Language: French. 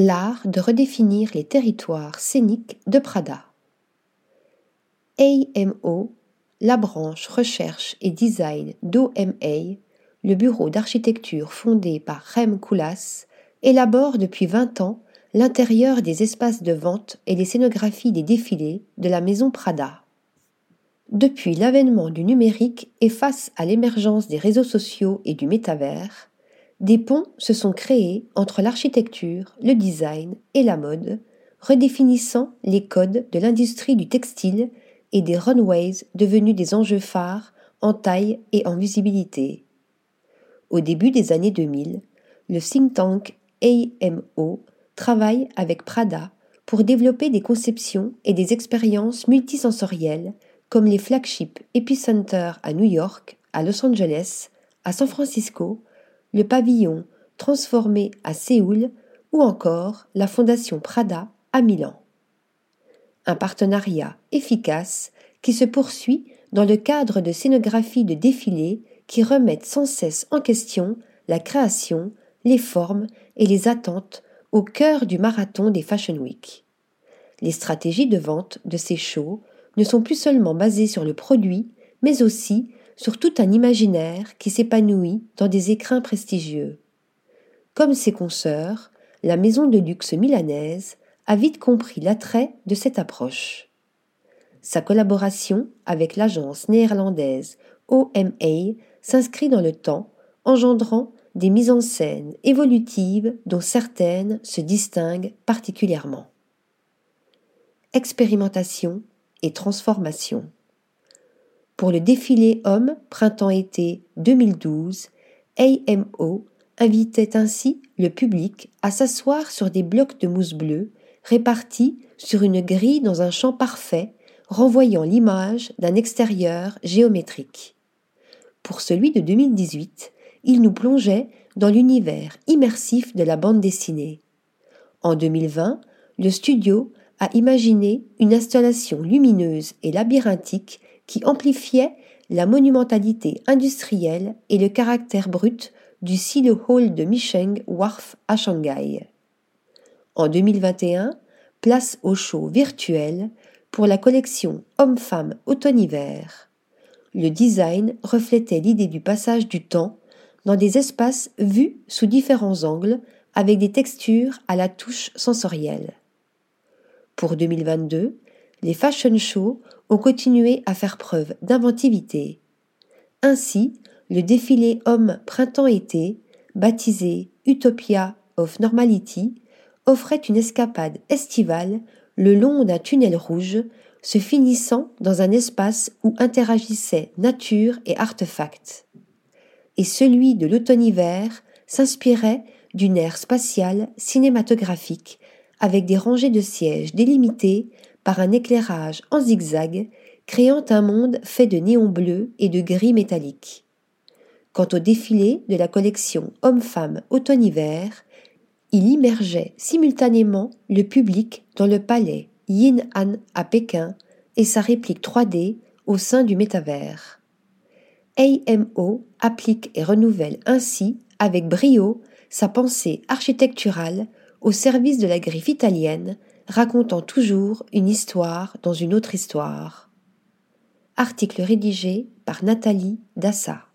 L'art de redéfinir les territoires scéniques de Prada. AMO, la branche recherche et design d'OMA, le bureau d'architecture fondé par Rem Koolhaas, élabore depuis 20 ans l'intérieur des espaces de vente et les scénographies des défilés de la maison Prada. Depuis l'avènement du numérique et face à l'émergence des réseaux sociaux et du métavers, des ponts se sont créés entre l'architecture, le design et la mode, redéfinissant les codes de l'industrie du textile et des runways devenus des enjeux phares en taille et en visibilité. Au début des années 2000, le think tank AMO travaille avec Prada pour développer des conceptions et des expériences multisensorielles comme les flagships Epicenter à New York, à Los Angeles, à San Francisco le pavillon transformé à Séoul ou encore la Fondation Prada à Milan. Un partenariat efficace qui se poursuit dans le cadre de scénographies de défilés qui remettent sans cesse en question la création, les formes et les attentes au cœur du marathon des Fashion Week. Les stratégies de vente de ces shows ne sont plus seulement basées sur le produit, mais aussi sur tout un imaginaire qui s'épanouit dans des écrins prestigieux. Comme ses consoeurs, la maison de luxe milanaise a vite compris l'attrait de cette approche. Sa collaboration avec l'agence néerlandaise OMA s'inscrit dans le temps, engendrant des mises en scène évolutives dont certaines se distinguent particulièrement. Expérimentation et transformation. Pour le défilé homme printemps-été 2012, AMO invitait ainsi le public à s'asseoir sur des blocs de mousse bleue répartis sur une grille dans un champ parfait, renvoyant l'image d'un extérieur géométrique. Pour celui de 2018, il nous plongeait dans l'univers immersif de la bande dessinée. En 2020, le studio a imaginé une installation lumineuse et labyrinthique qui amplifiait la monumentalité industrielle et le caractère brut du silo hall de Micheng Wharf à Shanghai. En 2021, place au show virtuel pour la collection Homme-Femme Automne-Hiver. Le design reflétait l'idée du passage du temps dans des espaces vus sous différents angles avec des textures à la touche sensorielle. Pour 2022, les fashion shows ont continué à faire preuve d'inventivité. Ainsi, le défilé homme printemps-été, baptisé Utopia of Normality, offrait une escapade estivale le long d'un tunnel rouge, se finissant dans un espace où interagissaient nature et artefacts. Et celui de l'automne-hiver s'inspirait d'une ère spatiale cinématographique avec des rangées de sièges délimités par un éclairage en zigzag, créant un monde fait de néons bleus et de gris métalliques. Quant au défilé de la collection Homme-Femme Automne-Hiver, il immergeait simultanément le public dans le palais Yin-Han à Pékin et sa réplique 3D au sein du métavers. AMO applique et renouvelle ainsi avec brio sa pensée architecturale au service de la griffe italienne racontant toujours une histoire dans une autre histoire. Article rédigé par Nathalie Dassa.